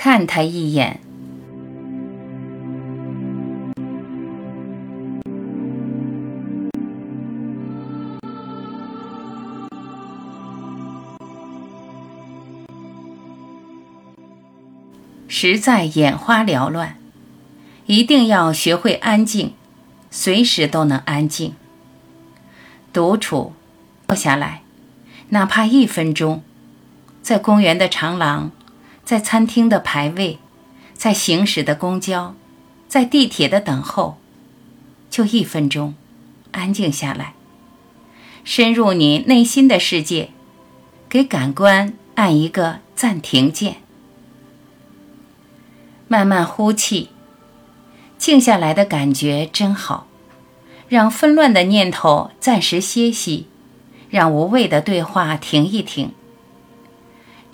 看他一眼。实在眼花缭乱，一定要学会安静，随时都能安静。独处，坐下来，哪怕一分钟，在公园的长廊，在餐厅的排位，在行驶的公交，在地铁的等候，就一分钟，安静下来，深入你内心的世界，给感官按一个暂停键。慢慢呼气，静下来的感觉真好，让纷乱的念头暂时歇息，让无谓的对话停一停。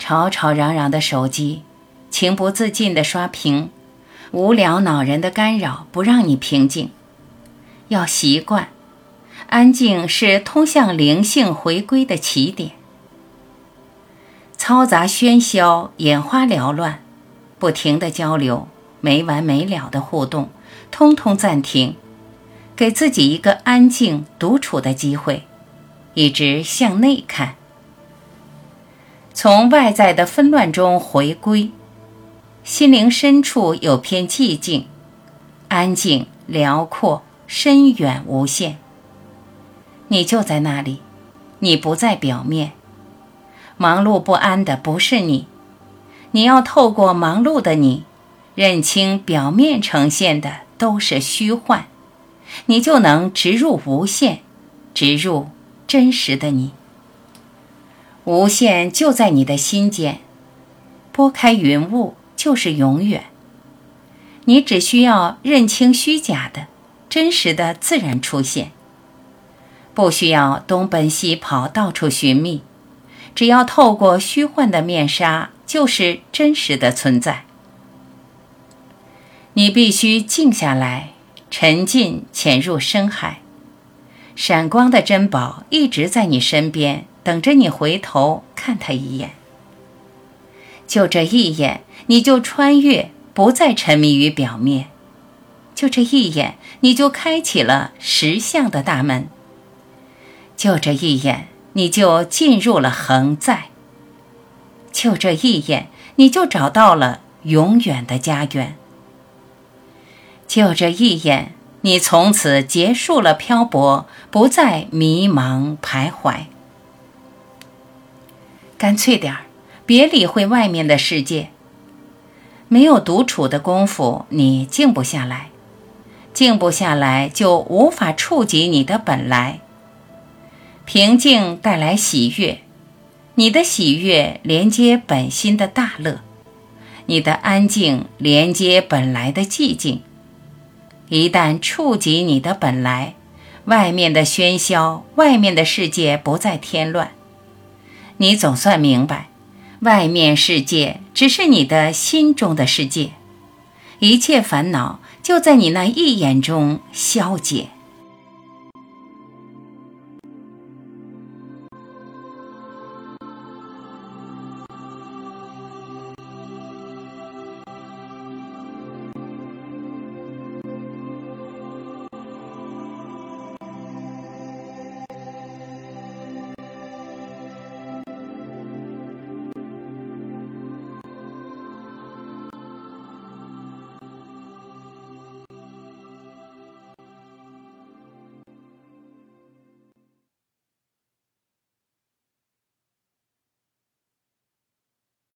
吵吵嚷嚷的手机，情不自禁的刷屏，无聊恼人的干扰不让你平静。要习惯，安静是通向灵性回归的起点。嘈杂喧嚣，眼花缭乱。不停的交流，没完没了的互动，通通暂停，给自己一个安静独处的机会，一直向内看，从外在的纷乱中回归，心灵深处有片寂静，安静辽阔，深远无限。你就在那里，你不在表面，忙碌不安的不是你。你要透过忙碌的你，认清表面呈现的都是虚幻，你就能植入无限，植入真实的你。无限就在你的心间，拨开云雾就是永远。你只需要认清虚假的，真实的自然出现，不需要东奔西跑到处寻觅，只要透过虚幻的面纱。就是真实的存在。你必须静下来，沉浸潜入深海。闪光的珍宝一直在你身边，等着你回头看它一眼。就这一眼，你就穿越，不再沉迷于表面。就这一眼，你就开启了实相的大门。就这一眼，你就进入了恒在。就这一眼，你就找到了永远的家园。就这一眼，你从此结束了漂泊，不再迷茫徘徊。干脆点儿，别理会外面的世界。没有独处的功夫，你静不下来，静不下来就无法触及你的本来。平静带来喜悦。你的喜悦连接本心的大乐，你的安静连接本来的寂静。一旦触及你的本来，外面的喧嚣，外面的世界不再添乱。你总算明白，外面世界只是你的心中的世界，一切烦恼就在你那一眼中消解。